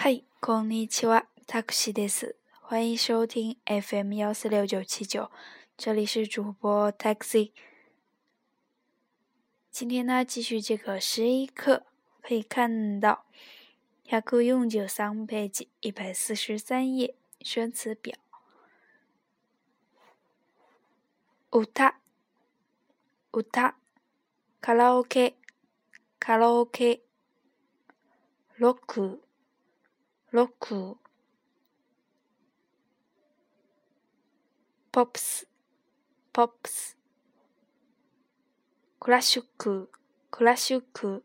嗨，こんにちは、タクシです。欢迎收听 FM 幺四六九七九，这里是主播 Taxi。今天呢，继续这个十一课，可以看到《鸭歌用九三置一百四十三页》生词表。ウタ、ウタ、カラオケ、カラオケ、ロック。六、ポップス、ポップス。クラシック、クラシック。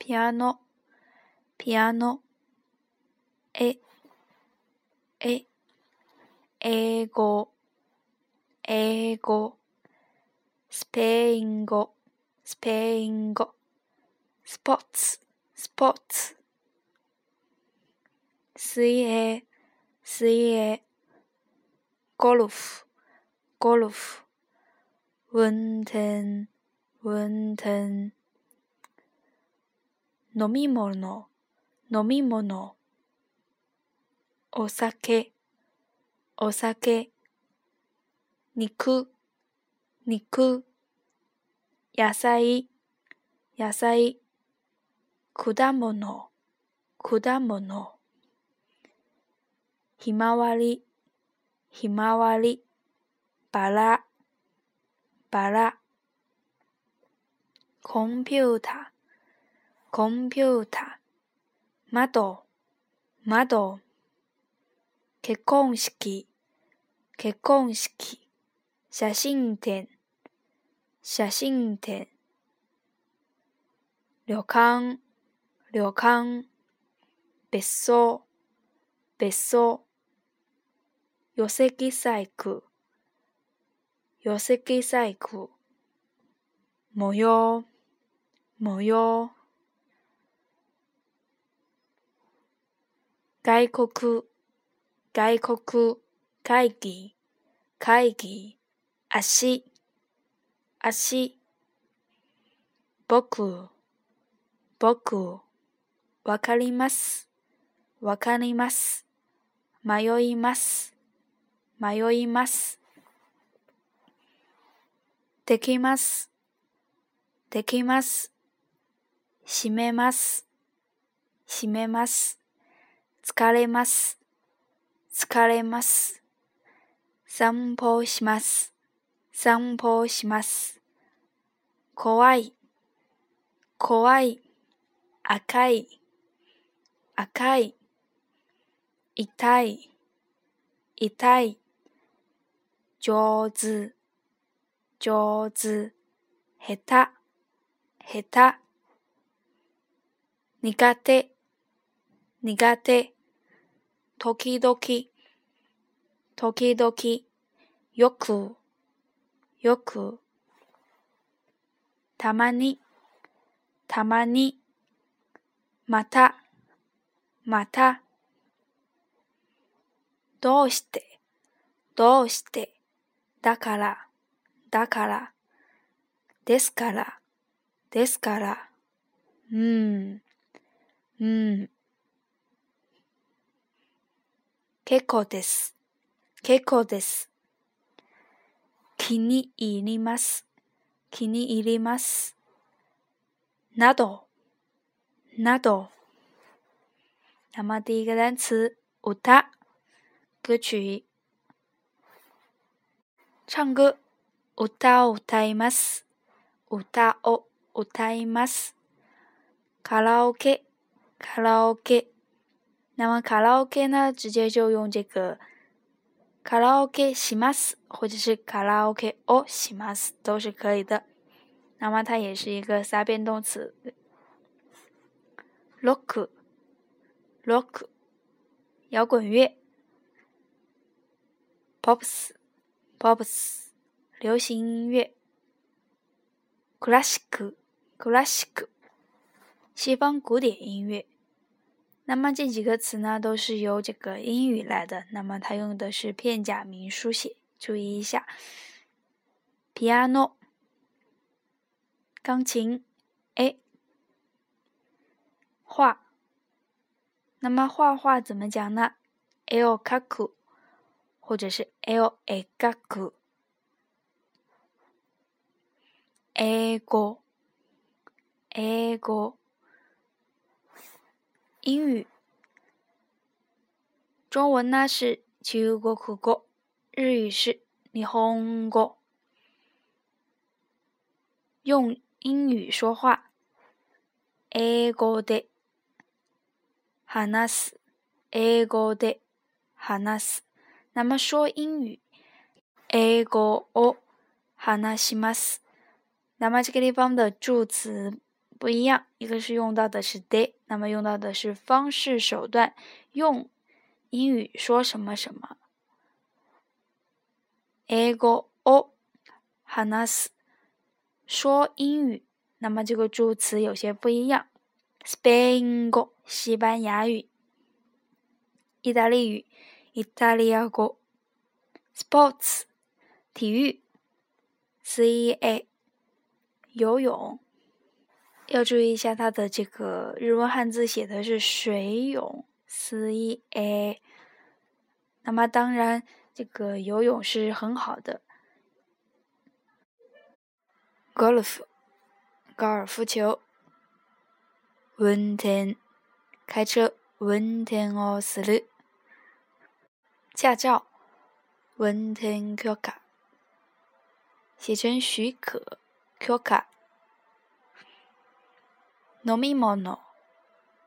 ピアノ、ピアノ。え、え。英語、英語。スペイン語、スペイン語。スポーツ、スポーツ。水泳、水泳。ゴルフ、ゴルフ。運転、運転。飲み物、飲み物。お酒、お酒。肉、肉。野菜、野菜。果物、果物。ひまわり、ひまわり、バラ、バラ。コンピュータ、コンピュータ。窓、窓。結婚式、結婚式。写真展、写真展。旅館、旅館。別荘、別荘。寄木細工寄木細工模様模様外国外国会議会議足足僕僕わかりますわかります迷います迷います。できます。できます。閉めます。閉めます。疲れます。疲れます。散歩します。散歩します。怖い。怖い。赤い。赤い。痛い。痛い。上手、上手、下手、下手。苦手、苦手。時々、時々。よく、よく。たまに、たまに。また、また。どうして、どうして。だから、だから、ですから、ですから、うん、うん。結構です、結構です。気に入ります、気に入ります。など、など。那么第一个单词，舞歌曲。唱歌，歌歌歌歌吗？歌歌歌歌吗？卡拉 OK，卡拉 OK。那么卡拉 OK 呢？直接就用这个卡拉 OK します，或者是卡拉 OK をします都是可以的。那么它也是一个三变动词。ロック，ロック，摇滚乐。ポップス。Bob's，流行音乐；Classical，Classical，西方古典音乐。那么这几个词呢，都是由这个英语来的。那么它用的是片假名书写，注意一下。Piano，钢琴；A，画。那么画画怎么讲呢？El cu。或者是 L A G，英语，中文那是中国，苦国，日语是你好，用英语说话，英語で話す，英語で話す。那么说英语 a n 那么这个地方的助词不一样，一个是用到的是 de，那么用到的是方式手段，用英语说什么什么 a 说英语，那么这个助词有些不一样 s p a n 西班牙语，意大利语。意大利语，sports，体育 c e a，游泳，要注意一下它的这个日文汉字写的是水泳 c e a。那么当然，这个游泳是很好的。golf，高尔夫球，wnten，i 开车，wnten i o sru。驾照，winten koka，写成许可，koka。nomi mono，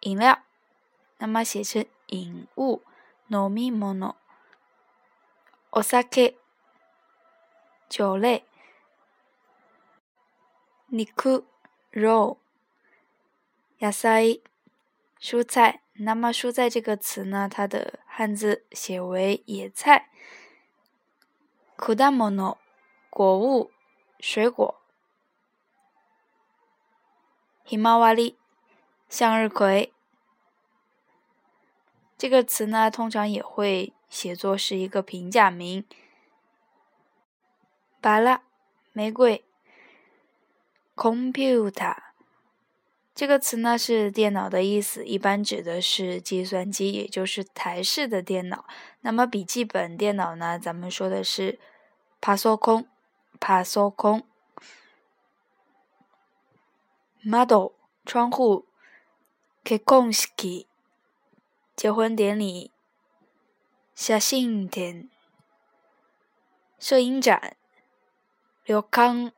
饮料，那么写成饮物，nomi mono。osake，酒类，niku 肉。o y a s i 蔬菜，那么蔬菜这个词呢，它的。汉字写为野菜，k d a m だ no 果物、水果、h m a w a わり、向日葵。这个词呢，通常也会写作是一个平假名。バラ、玫瑰。computer 这个词呢是电脑的意思，一般指的是计算机，也就是台式的电脑。那么笔记本电脑呢？咱们说的是パソコン、パソコン、d e l 窗户、結婚式、结婚典礼、写信天、摄影展、旅館、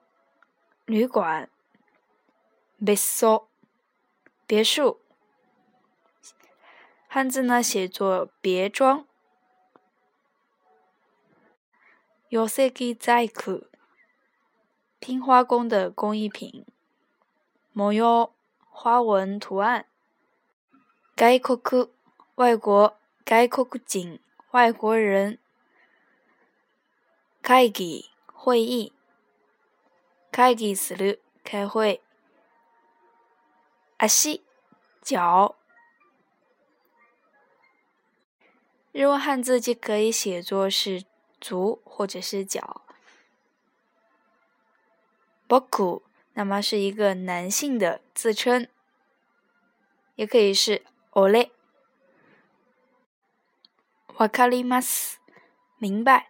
旅馆、別所。别墅。汉字呢写作别庄。요세기자이拼花工的工艺品。모 요， 花纹图案。外国客，外国，外国景，外国人。会议，会议，开会。阿西，脚。日文汉字既可以写作是足，或者是脚。ぼく，那么是一个男性的自称，也可以是オレ。わかります，明白。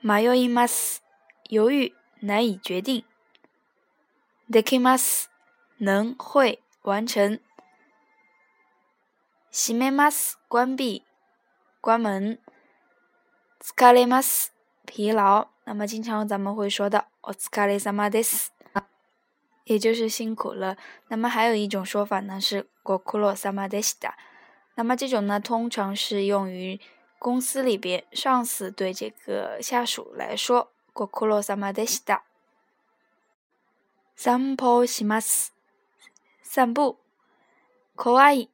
まやいます，犹豫，难以决定。できます。能会完成。閉めます。关闭。关门。疲れます。疲劳。那么经常咱们会说的お疲れ様です。也就是辛苦了。那么还有一种说法呢是ご苦労様でした。那么这种呢通常是用于公司里边上司对这个下属来说ご苦労様でした。散歩します。散步。怖い。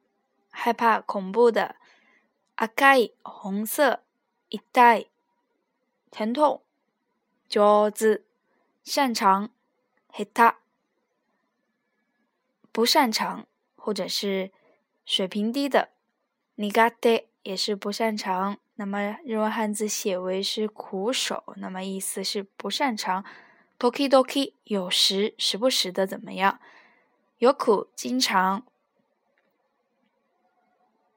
害怕、恐怖的。赤い。红色。痛い。疼痛。ジョーズ。擅长。下手。不擅长，或者是水平低的。苦手。也是不擅长。那么日文汉字写为是苦手，那么意思是不擅长。toki toki 有时时不时的怎么样？yoku 经常。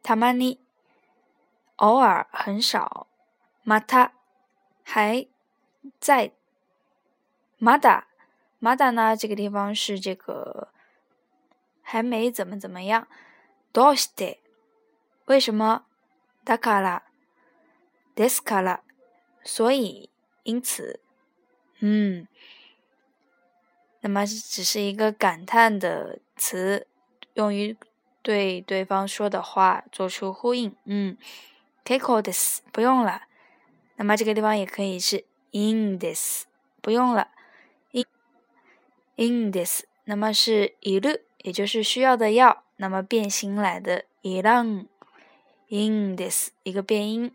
tamani 偶尔很少。mata 还在。mada mada 呢？这个地方是这个还没怎么怎么样。dost 为什么？dakala descala 所以因此。嗯，那么只是一个感叹的词，用于对对方说的话做出呼应。嗯，kekodes 不用了，那么这个地方也可以是 in this 不用了，in in this 那么是 iru 也就是需要的要，那么变形来的 i 浪 n in this 一个变音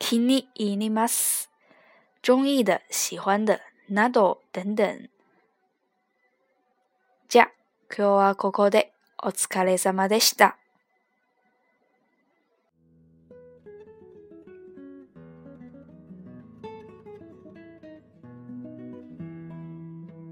k i n i inimas。中意的、喜欢的、那朵等等，じゃ、今日はここでお疲れ様でした。